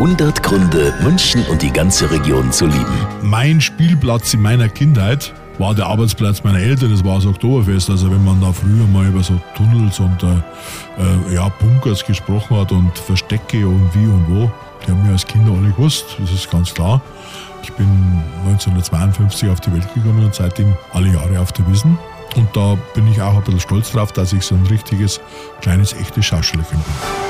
100 Gründe, München und die ganze Region zu lieben. Mein Spielplatz in meiner Kindheit war der Arbeitsplatz meiner Eltern, das war das Oktoberfest. Also wenn man da früher mal über so Tunnels und äh, äh, ja, Bunkers gesprochen hat und Verstecke und wie und wo, die haben wir als Kinder alle gewusst, das ist ganz klar. Ich bin 1952 auf die Welt gekommen und seitdem alle Jahre auf der Wiesen. Und da bin ich auch ein bisschen stolz drauf, dass ich so ein richtiges, kleines, echtes Schauspielerkind bin.